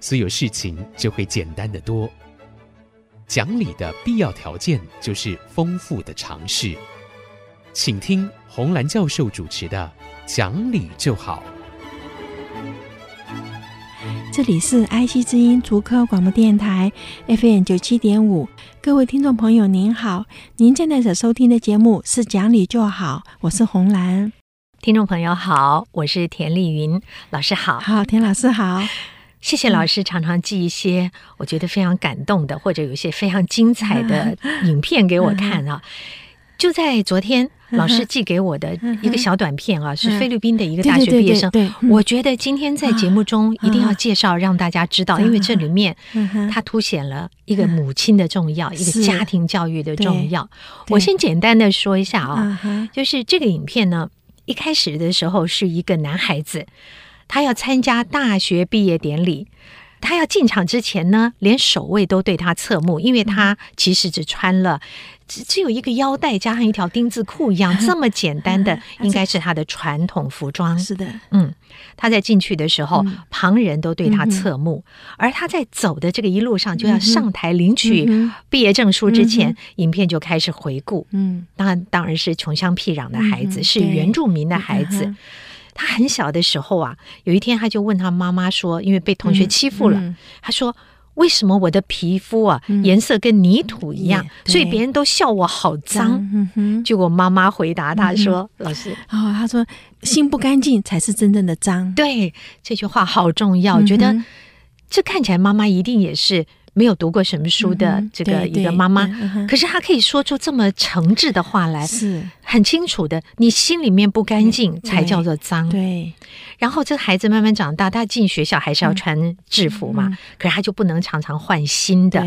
所有事情就会简单的多。讲理的必要条件就是丰富的尝试。请听红兰教授主持的《讲理就好》。这里是 IC 之音足科广播电台 FM 九七点五，各位听众朋友您好，您正在所收听的节目是《讲理就好》，我是红兰。听众朋友好，我是田丽云老师好，好，田老师好，谢谢老师常常寄一些我觉得非常感动的，或者有一些非常精彩的影片给我看啊。就在昨天，老师寄给我的一个小短片啊，是菲律宾的一个大学毕业生。我觉得今天在节目中一定要介绍，让大家知道，因为这里面它凸显了一个母亲的重要，一个家庭教育的重要。我先简单的说一下啊，就是这个影片呢，一开始的时候是一个男孩子，他要参加大学毕业典礼。他要进场之前呢，连守卫都对他侧目，因为他其实只穿了只只有一个腰带加上一条丁字裤一样 这么简单的，应该是他的传统服装。是的，嗯，他在进去的时候，旁人都对他侧目，而他在走的这个一路上就要上台领取毕业证书之前，影片就开始回顾。嗯，当然当然是穷乡僻壤的孩子，是原住民的孩子。他很小的时候啊，有一天他就问他妈妈说：“因为被同学欺负了，嗯嗯、他说为什么我的皮肤啊、嗯、颜色跟泥土一样，所以别人都笑我好脏。嗯”结果妈妈回答他说：“嗯、老师，哦，他说心不干净才是真正的脏。”对，这句话好重要，觉得这看起来妈妈一定也是。没有读过什么书的这个一个妈妈，可是她可以说出这么诚挚的话来，是很清楚的。你心里面不干净才叫做脏。对。然后这个孩子慢慢长大，他进学校还是要穿制服嘛，可是他就不能常常换新的。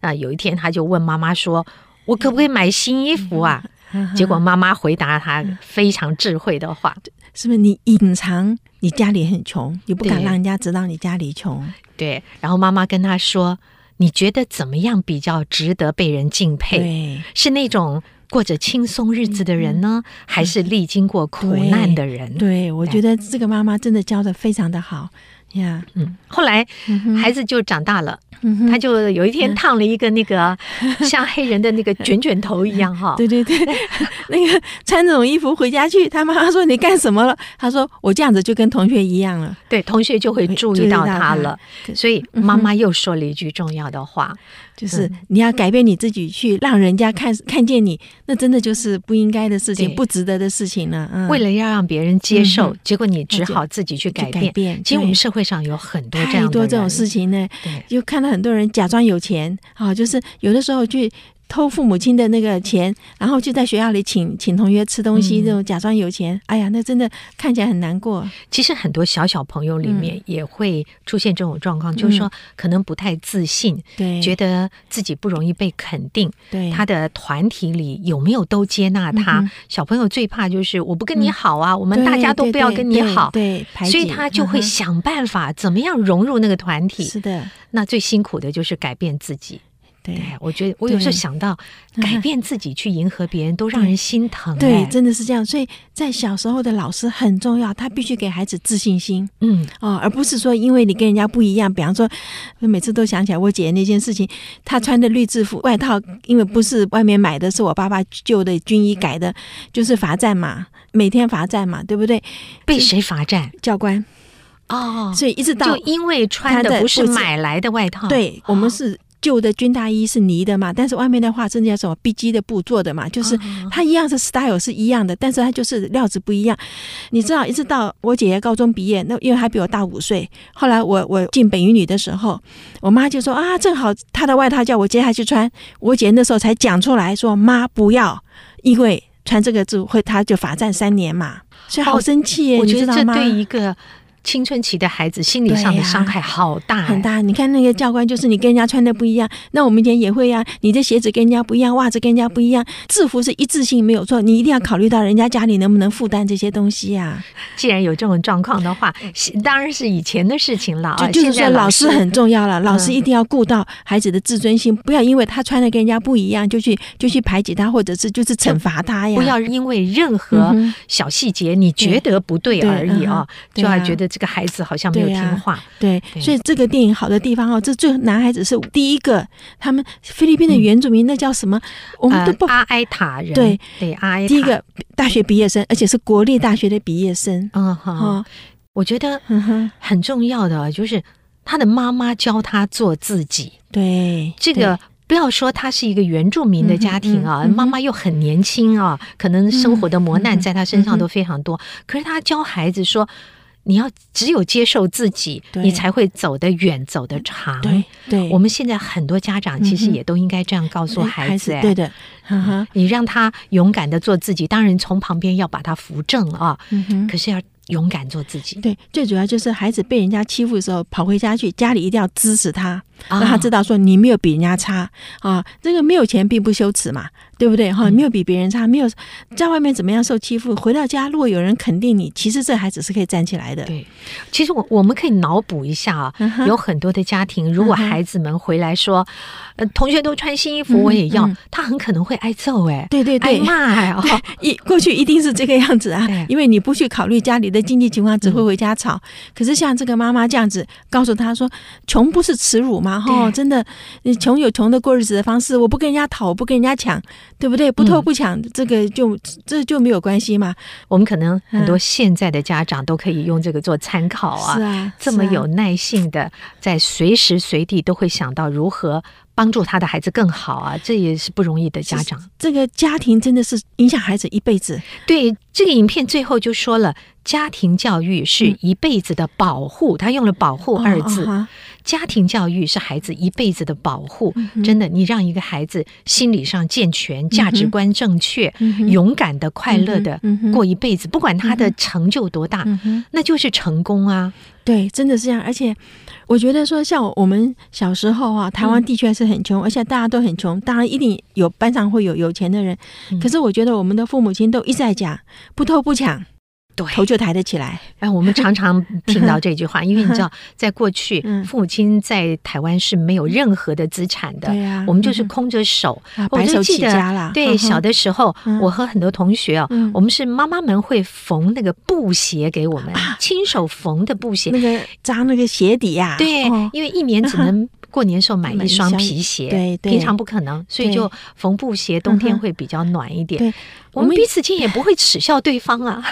啊，有一天他就问妈妈说：“我可不可以买新衣服啊？”结果妈妈回答他非常智慧的话：“是不是你隐藏你家里很穷，你不敢让人家知道你家里穷？”对。然后妈妈跟他说。你觉得怎么样比较值得被人敬佩？对是那种过着轻松日子的人呢，嗯、还是历经过苦难的人？对，对，我觉得这个妈妈真的教的非常的好呀。嗯，后来孩子就长大了。他就有一天烫了一个那个 像黑人的那个卷卷头一样哈，对 对对，那个穿这种衣服回家去，他妈妈说你干什么了？他说我这样子就跟同学一样了，对，同学就会注意到他了，所以妈妈又说了一句重要的话。就是你要改变你自己，去让人家看看见你，那真的就是不应该的事情，不值得的事情了。为了要让别人接受，结果你只好自己去改变。其实我们社会上有很多这样太多这种事情呢，就看到很多人假装有钱啊，就是有的时候去。偷父母亲的那个钱，然后就在学校里请请同学吃东西，这种假装有钱，哎呀，那真的看起来很难过。其实很多小小朋友里面也会出现这种状况，就是说可能不太自信，对，觉得自己不容易被肯定，对，他的团体里有没有都接纳他？小朋友最怕就是我不跟你好啊，我们大家都不要跟你好，对，所以他就会想办法怎么样融入那个团体。是的，那最辛苦的就是改变自己。对，我觉得我有时候想到改变自己去迎合别人，都让人心疼。对，真的是这样。所以在小时候的老师很重要，他必须给孩子自信心。嗯，哦，而不是说因为你跟人家不一样。比方说，每次都想起来我姐姐那件事情，她穿的绿制服外套，因为不是外面买的，是我爸爸旧的军医改的，就是罚站嘛，每天罚站嘛，对不对？被谁罚站？教官。哦，所以一直到就因为穿的不是买来的外套，对我们是。旧的军大衣是呢的嘛，但是外面的话是那叫什么 BG 的布做的嘛，就是它一样是 style 是一样的，但是它就是料子不一样。你知道，一直到我姐姐高中毕业，那因为她比我大五岁，后来我我进北语女的时候，我妈就说啊，正好她的外套叫我接下去穿，我姐那时候才讲出来说，妈不要，因为穿这个就会她就罚站三年嘛，所以好生气耶，我觉得这对一个。青春期的孩子心理上的伤害好大，很大。你看那个教官，就是你跟人家穿的不一样，那我们以前也会呀。你的鞋子跟人家不一样，袜子跟人家不一样，制服是一致性没有错，你一定要考虑到人家家里能不能负担这些东西呀。既然有这种状况的话，当然是以前的事情了。就就是说，老师很重要了，老师一定要顾到孩子的自尊心，不要因为他穿的跟人家不一样，就去就去排挤他，或者是就是惩罚他呀。不要因为任何小细节你觉得不对而已啊，就还觉得。这个孩子好像没有听话，对，对，所以这个电影好的地方哦，这最男孩子是第一个，他们菲律宾的原住民、嗯、那叫什么？我们都不、呃、阿埃塔人，对对，阿埃塔。第一个大学毕业生，而且是国立大学的毕业生。嗯好、哦，我觉得很重要的就是他的妈妈教他做自己。对，这个不要说他是一个原住民的家庭啊，嗯嗯嗯、妈妈又很年轻啊，可能生活的磨难在他身上都非常多，可是他教孩子说。你要只有接受自己，你才会走得远，走得长。对对，我们现在很多家长其实也都应该这样告诉孩子。对的，你让他勇敢的做自己，当然从旁边要把他扶正啊。可是要勇敢做自己。对，最主要就是孩子被人家欺负的时候，跑回家去，家里一定要支持他，让他知道说你没有比人家差啊。这个没有钱并不羞耻嘛。对不对？哈？没有比别人差，没有在外面怎么样受欺负，回到家如果有人肯定你，其实这孩子是可以站起来的。对，其实我我们可以脑补一下啊，有很多的家庭，如果孩子们回来说，呃，同学都穿新衣服，我也要，他很可能会挨揍哎，对对对，挨骂哎，一过去一定是这个样子啊，因为你不去考虑家里的经济情况，只会回家吵。可是像这个妈妈这样子告诉他说，穷不是耻辱吗？哈，真的，你穷有穷的过日子的方式，我不跟人家讨，我不跟人家抢。对不对？不偷不抢，嗯、这个就这就没有关系嘛。我们可能很多现在的家长都可以用这个做参考啊。是啊，这么有耐性的，在随时随地都会想到如何帮助他的孩子更好啊，这也是不容易的家长。这个家庭真的是影响孩子一辈子。对，这个影片最后就说了，家庭教育是一辈子的保护，嗯、他用了“保护”二字。哦哦家庭教育是孩子一辈子的保护，真的，你让一个孩子心理上健全、价值观正确、勇敢的、快乐的过一辈子，不管他的成就多大，那就是成功啊！对，真的是这样。而且，我觉得说，像我们小时候啊，台湾的确是很穷，而且大家都很穷，当然一定有班上会有有钱的人。可是，我觉得我们的父母亲都一再讲，不偷不抢。对，头就抬得起来。哎，我们常常听到这句话，因为你知道，在过去，父母亲在台湾是没有任何的资产的。我们就是空着手，白手起家了。对，小的时候，我和很多同学哦，我们是妈妈们会缝那个布鞋给我们，亲手缝的布鞋，那个扎那个鞋底呀。对，因为一年只能 过年时候买一双皮鞋，对，平常不可能，所以就缝布鞋，冬天会比较暖一点。对，我们彼此间也不会耻笑对方啊。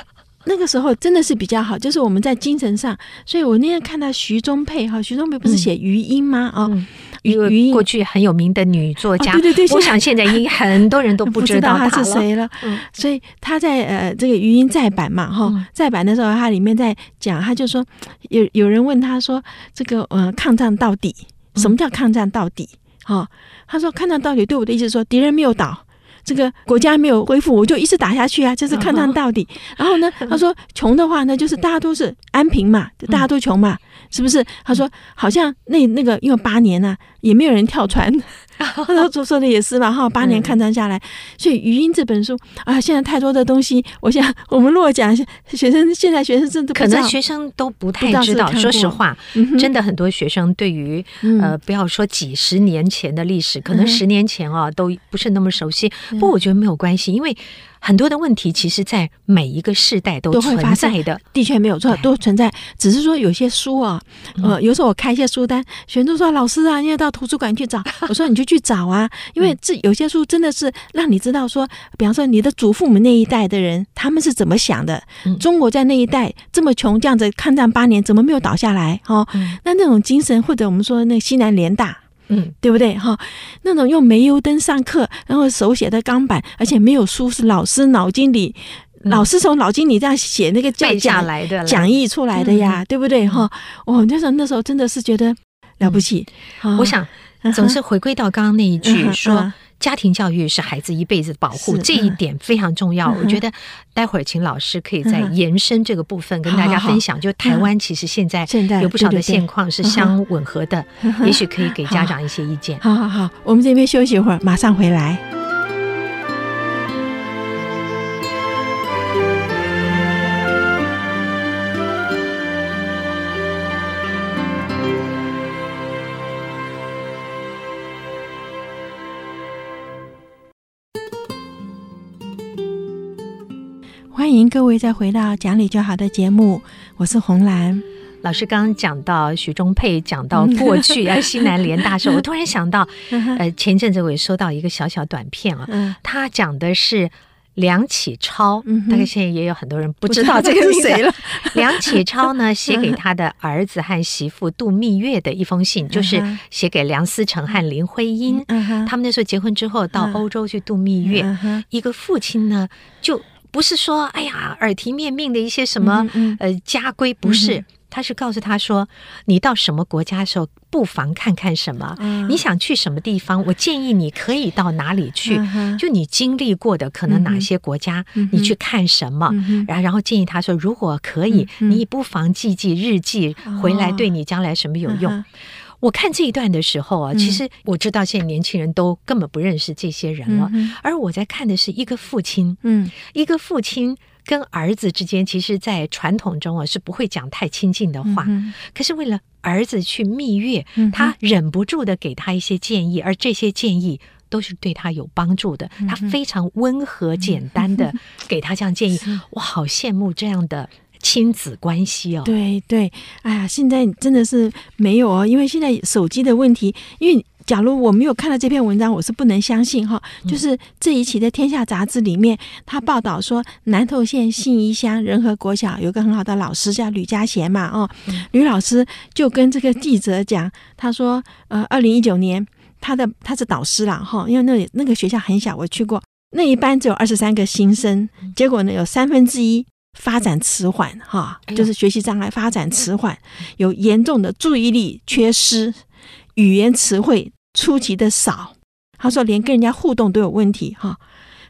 那个时候真的是比较好，就是我们在精神上，所以我那天看到徐中佩哈，徐中佩不是写余音吗？啊、嗯，余余英过去很有名的女作家，哦、对对对，我想现在应很多人都不知道 她是谁了。嗯，所以他在呃这个余音再版嘛哈，嗯、再版的时候，他里面在讲，他就说有有人问他说这个呃抗战到底，什么叫抗战到底？哈、嗯，他说抗战到底对我的意思说敌人没有倒。这个国家没有恢复，我就一直打下去啊！就是抗战到底。然后呢，他说穷的话呢，就是大家都是安平嘛，大家都穷嘛，是不是？他说好像那那个因为八年呢、啊，也没有人跳船。他说说的也是嘛哈，八年抗战下来，所以余音这本书啊，现在太多的东西，我想我们如果讲学生，现在学生真的可能学生都不太知道。说实话，真的很多学生对于呃，不要说几十年前的历史，可能十年前啊都不是那么熟悉。不过我觉得没有关系，因为。很多的问题，其实，在每一个世代都存在的，的确没有错，都存在。只是说有些书啊，呃，有时候我开一些书单，学生说：“老师啊，你要到图书馆去找。”我说：“你就去找啊，因为这有些书真的是让你知道说，比方说你的祖父母那一代的人，他们是怎么想的。中国在那一代这么穷，这样子抗战八年，怎么没有倒下来？哈，那那种精神，或者我们说那西南联大。”嗯，对不对哈？那种用煤油灯上课，然后手写的钢板，而且没有书，是老师脑筋里，嗯、老师从脑筋里这样写那个背下来的讲义出来的呀，嗯、对不对哈？我，那时候那时候真的是觉得了不起。嗯、我想。总是回归到刚刚那一句说。家庭教育是孩子一辈子的保护，这一点非常重要。我觉得待会儿请老师可以再延伸这个部分，跟大家分享。就台湾其实现在有不少的现况是相吻合的，也许可以给家长一些意见。好好好，我们这边休息一会儿，马上回来。欢迎各位再回到讲理就好的节目，我是红兰。老师。刚刚讲到许中佩，讲到过去啊，西南联大时候，我突然想到，呃，前阵子我也收到一个小小短片啊，他讲的是梁启超，大概现在也有很多人不知道这个是谁了。梁启超呢，写给他的儿子和媳妇度蜜月的一封信，就是写给梁思成和林徽因，他们那时候结婚之后到欧洲去度蜜月，一个父亲呢就。不是说，哎呀，耳提面命的一些什么呃家规，不是，他是告诉他说，你到什么国家的时候，不妨看看什么，你想去什么地方，我建议你可以到哪里去，就你经历过的可能哪些国家，你去看什么，然后然后建议他说，如果可以，你不妨记记日记，回来对你将来什么有用。我看这一段的时候啊，其实我知道现在年轻人都根本不认识这些人了。而我在看的是一个父亲，嗯，一个父亲跟儿子之间，其实，在传统中啊是不会讲太亲近的话。可是为了儿子去蜜月，他忍不住的给他一些建议，而这些建议都是对他有帮助的。他非常温和简单的给他这样建议，我好羡慕这样的。亲子关系哦，对对，哎呀，现在真的是没有哦，因为现在手机的问题。因为假如我没有看到这篇文章，我是不能相信哈。就是这一期的《天下》杂志里面，他报道说，南投县信义乡仁和国小有个很好的老师叫吕家贤嘛，哦，吕老师就跟这个记者讲，他说，呃，二零一九年他的他是导师了哈，因为那那个学校很小，我去过，那一班只有二十三个新生，结果呢有三分之一。发展迟缓，哈，就是学习障碍发展迟缓，有严重的注意力缺失，语言词汇出奇的少。他说连跟人家互动都有问题，哈。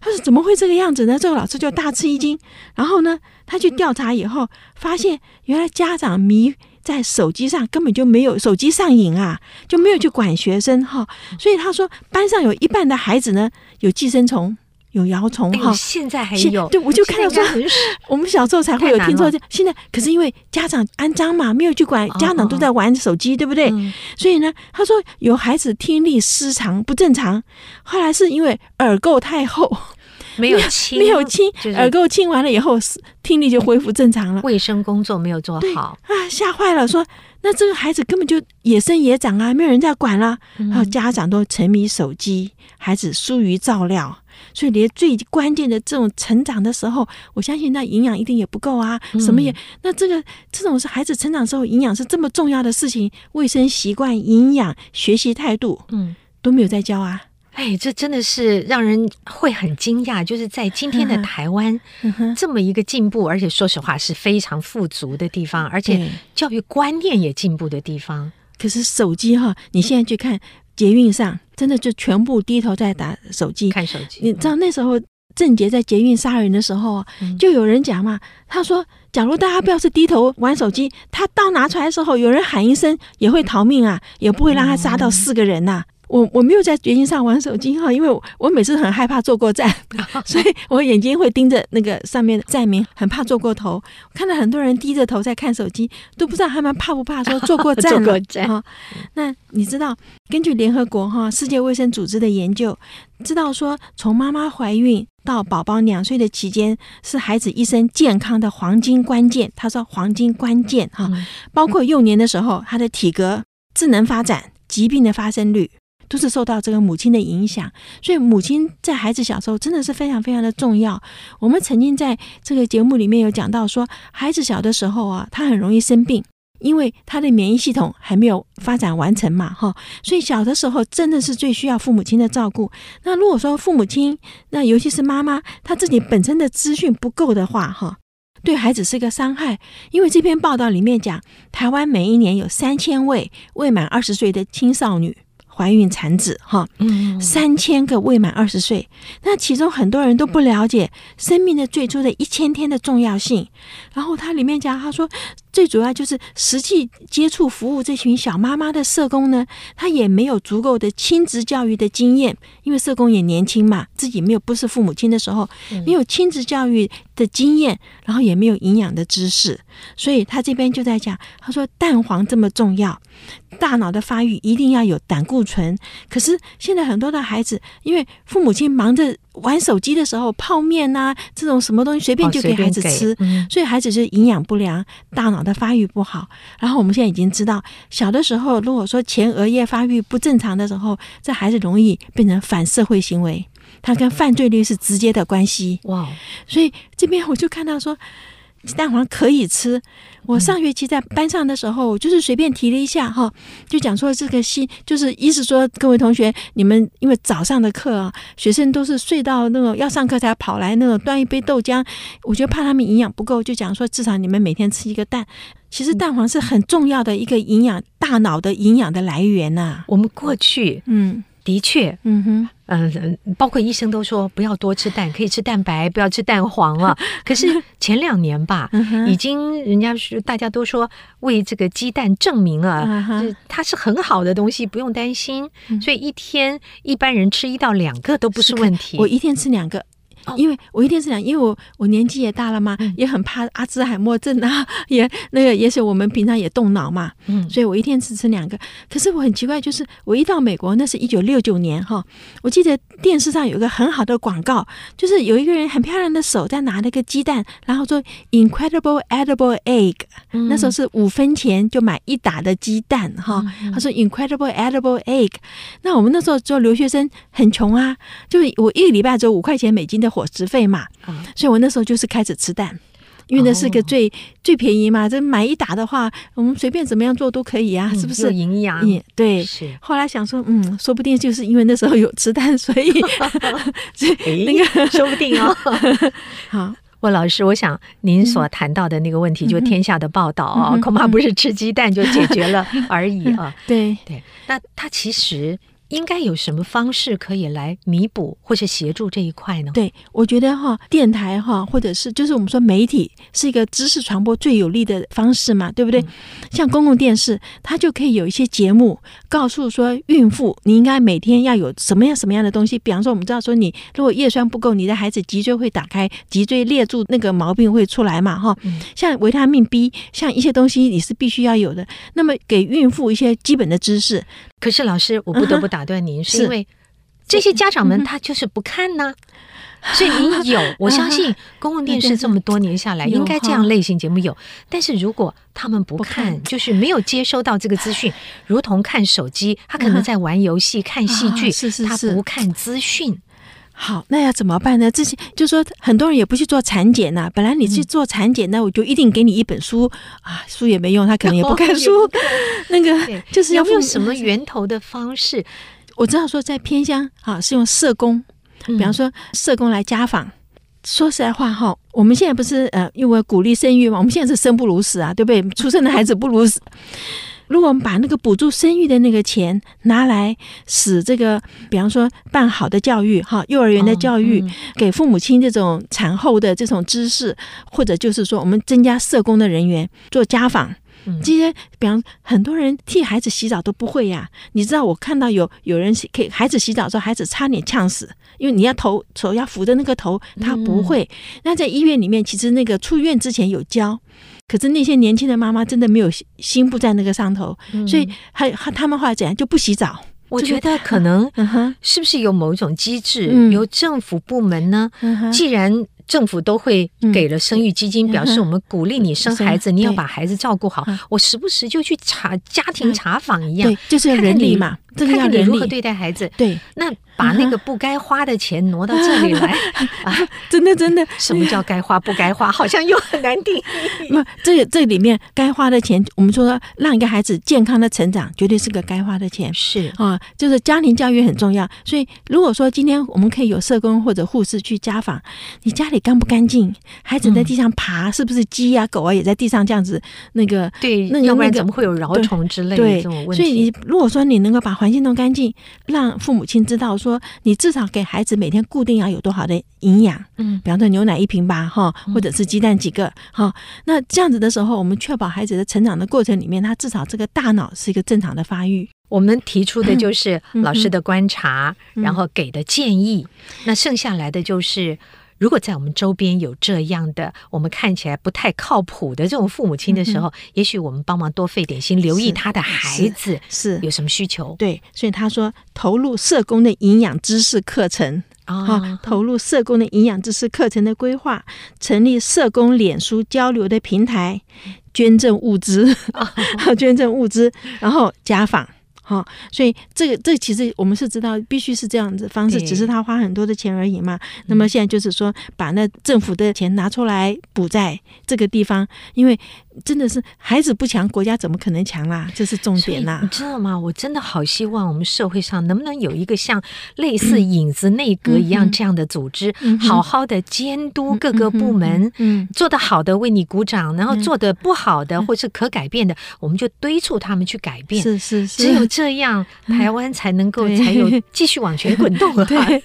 他说怎么会这个样子呢？这个老师就大吃一惊。然后呢，他去调查以后，发现原来家长迷在手机上，根本就没有手机上瘾啊，就没有去管学生，哈。所以他说班上有一半的孩子呢有寄生虫。有摇虫哈，现在还有。对，我就看到说，我们小时候才会有听说这，现在可是因为家长安张嘛，没有去管，家长都在玩手机，对不对？所以呢，他说有孩子听力失常不正常，后来是因为耳垢太厚，没有清，没有清，耳垢清完了以后，听力就恢复正常了。卫生工作没有做好啊，吓坏了，说那这个孩子根本就野生野长啊，没有人在管了，然后家长都沉迷手机，孩子疏于照料。所以，连最关键的这种成长的时候，我相信那营养一定也不够啊，什么也那这个这种是孩子成长时候营养是这么重要的事情，卫生习惯、营养、学习态度，嗯，都没有在教啊。哎，这真的是让人会很惊讶，就是在今天的台湾这么一个进步，而且说实话是非常富足的地方，而且教育观念也进步的地方。可是手机哈，你现在去看。捷运上真的就全部低头在打手机，看手机。你知道那时候郑捷在捷运杀人的时候，就有人讲嘛，他说：“假如大家不要是低头玩手机，他刀拿出来的时候，有人喊一声也会逃命啊，也不会让他杀到四个人呐、啊。”我我没有在捷运上玩手机哈，因为我我每次很害怕坐过站，所以我眼睛会盯着那个上面的站名，很怕坐过头。看到很多人低着头在看手机，都不知道他们怕不怕说坐过站 了哈。那你知道，根据联合国哈世界卫生组织的研究，知道说从妈妈怀孕到宝宝两岁的期间，是孩子一生健康的黄金关键。他说黄金关键哈，包括幼年的时候，他的体格、智能发展、疾病的发生率。都是受到这个母亲的影响，所以母亲在孩子小时候真的是非常非常的重要。我们曾经在这个节目里面有讲到说，孩子小的时候啊，他很容易生病，因为他的免疫系统还没有发展完成嘛，哈。所以小的时候真的是最需要父母亲的照顾。那如果说父母亲，那尤其是妈妈，她自己本身的资讯不够的话，哈，对孩子是一个伤害。因为这篇报道里面讲，台湾每一年有三千位未满二十岁的青少女。怀孕产子哈，嗯，三千个未满二十岁，那其中很多人都不了解生命的最初的一千天的重要性。然后它里面讲，他说最主要就是实际接触服务这群小妈妈的社工呢，他也没有足够的亲子教育的经验，因为社工也年轻嘛，自己没有不是父母亲的时候，没有亲子教育的经验，然后也没有营养的知识，所以他这边就在讲，他说蛋黄这么重要。大脑的发育一定要有胆固醇，可是现在很多的孩子，因为父母亲忙着玩手机的时候，泡面呐、啊、这种什么东西随便就给孩子吃，嗯、所以孩子就营养不良，大脑的发育不好。然后我们现在已经知道，小的时候如果说前额叶发育不正常的时候，这孩子容易变成反社会行为，他跟犯罪率是直接的关系。哇！所以这边我就看到说。蛋黄可以吃。我上学期在班上的时候，就是随便提了一下哈，就讲说这个新，就是意思说各位同学，你们因为早上的课啊，学生都是睡到那种要上课才跑来那种端一杯豆浆，我就怕他们营养不够，就讲说至少你们每天吃一个蛋。其实蛋黄是很重要的一个营养，大脑的营养的来源呐、啊。我们过去嗯。的确，嗯哼，嗯，包括医生都说不要多吃蛋，可以吃蛋白，不要吃蛋黄了。可是前两年吧，已经人家是大家都说为这个鸡蛋证明了，就它是很好的东西，不用担心。所以一天一般人吃一到两个都不是问题。我一天吃两个。因为我一天是讲，因为我我年纪也大了嘛，也很怕阿兹海默症啊，也那个也许我们平常也动脑嘛，嗯，所以我一天只吃两个。可是我很奇怪，就是我一到美国，那是一九六九年哈，我记得电视上有一个很好的广告，就是有一个人很漂亮的手在拿那个鸡蛋，然后说 Incredible Edible Egg，那时候是五分钱就买一打的鸡蛋哈，他说 Incredible Edible Egg，那我们那时候做留学生很穷啊，就是我一个礼拜只有五块钱美金的。伙食费嘛，所以我那时候就是开始吃蛋，因为那是个最、哦、最便宜嘛。这买一打的话，我们随便怎么样做都可以啊，是不是？营养，对。是。后来想说，嗯，说不定就是因为那时候有吃蛋，所以 那个 说不定哦。好，问老师，我想您所谈到的那个问题，就天下的报道啊、哦，恐怕不是吃鸡蛋就解决了而已啊。对对，那它其实。应该有什么方式可以来弥补或是协助这一块呢？对，我觉得哈，电台哈，或者是就是我们说媒体是一个知识传播最有力的方式嘛，对不对？嗯、像公共电视，它就可以有一些节目，告诉说孕妇你应该每天要有什么样什么样的东西。比方说，我们知道说你如果叶酸不够，你的孩子脊椎会打开，脊椎裂住，那个毛病会出来嘛，哈。嗯、像维他命 B，像一些东西你是必须要有的。那么给孕妇一些基本的知识。可是老师，我不得不打断您，是因为这些家长们他就是不看呢，所以您有，我相信公共电视这么多年下来，应该这样类型节目有。但是如果他们不看，就是没有接收到这个资讯，如同看手机，他可能在玩游戏、看戏剧，他不看资讯。好，那要怎么办呢？这些就是说很多人也不去做产检呐。本来你去做产检，那我就一定给你一本书啊，书也没用，他可能也不看书。那个就是要用什么源头的方式？我知道说在偏乡啊，是用社工，比方说社工来家访。说实在话哈，我们现在不是呃，因为鼓励生育嘛，我们现在是生不如死啊，对不对？出生的孩子不如死。如果我们把那个补助生育的那个钱拿来使这个，比方说办好的教育，哈，幼儿园的教育，给父母亲这种产后的这种知识，或者就是说我们增加社工的人员做家访，这些，比方很多人替孩子洗澡都不会呀。你知道我看到有有人给孩子洗澡的时候，孩子差点呛死，因为你要头手要扶着那个头，他不会。那在医院里面，其实那个出院之前有教。可是那些年轻的妈妈真的没有心不在那个上头，嗯、所以还他们后来怎样？就不洗澡。我觉得可能，是不是有某一种机制，嗯、由政府部门呢？嗯、既然政府都会给了生育基金，嗯、表示我们鼓励你生孩子，嗯、你要把孩子照顾好。嗯、我时不时就去查家庭查访一样，对，就是要人力嘛，看看你如何对待孩子。对，那。把那个不该花的钱挪到这里来啊！真的真的，什么叫该花不该花？好像又很难定义。不，这这里面该花的钱，我们说让一个孩子健康的成长，绝对是个该花的钱。是啊，就是家庭教育很重要。所以如果说今天我们可以有社工或者护士去家访，你家里里干不干净？孩子在地上爬，是不是鸡啊、狗啊也在地上这样子？那个对，那个要不然怎么会有饶虫之类的这种问题？所以你如果说你能够把环境弄干净，让父母亲知道说，你至少给孩子每天固定要有多少的营养，嗯，比方说牛奶一瓶吧，哈，或者是鸡蛋几个，哈，那这样子的时候，我们确保孩子的成长的过程里面，他至少这个大脑是一个正常的发育。我们提出的就是老师的观察，嗯、然后给的建议。嗯、那剩下来的就是，如果在我们周边有这样的我们看起来不太靠谱的这种父母亲的时候，嗯、也许我们帮忙多费点心，留意他的孩子是有什么需求。对，所以他说投入社工的营养知识课程啊、哦，投入社工的营养知识课程的规划，成立社工脸书交流的平台，捐赠物资，哦、捐赠物资，然后家访。好、哦，所以这个这个、其实我们是知道，必须是这样子方式，只是他花很多的钱而已嘛。那么现在就是说，把那政府的钱拿出来补在这个地方，因为。真的是孩子不强，国家怎么可能强啦？这是重点啦。你知道吗？我真的好希望我们社会上能不能有一个像类似影子内阁一样这样的组织，嗯、好好的监督各个部门。嗯，做得好的为你鼓掌，然后做得不好的或是可改变的，我们就敦促他们去改变。是是是，只有这样，台湾才能够才有继续往前滚动。对，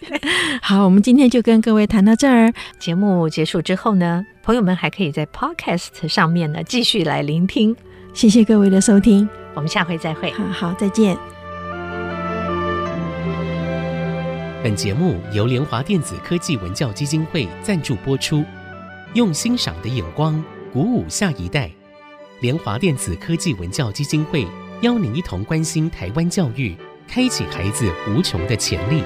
好，我们今天就跟各位谈到这儿。节目结束之后呢，朋友们还可以在 Podcast 上面呢继续来聆听，谢谢各位的收听，我们下回再会。好，好，再见。本节目由联华电子科技文教基金会赞助播出，用欣赏的眼光鼓舞下一代。联华电子科技文教基金会邀您一同关心台湾教育，开启孩子无穷的潜力。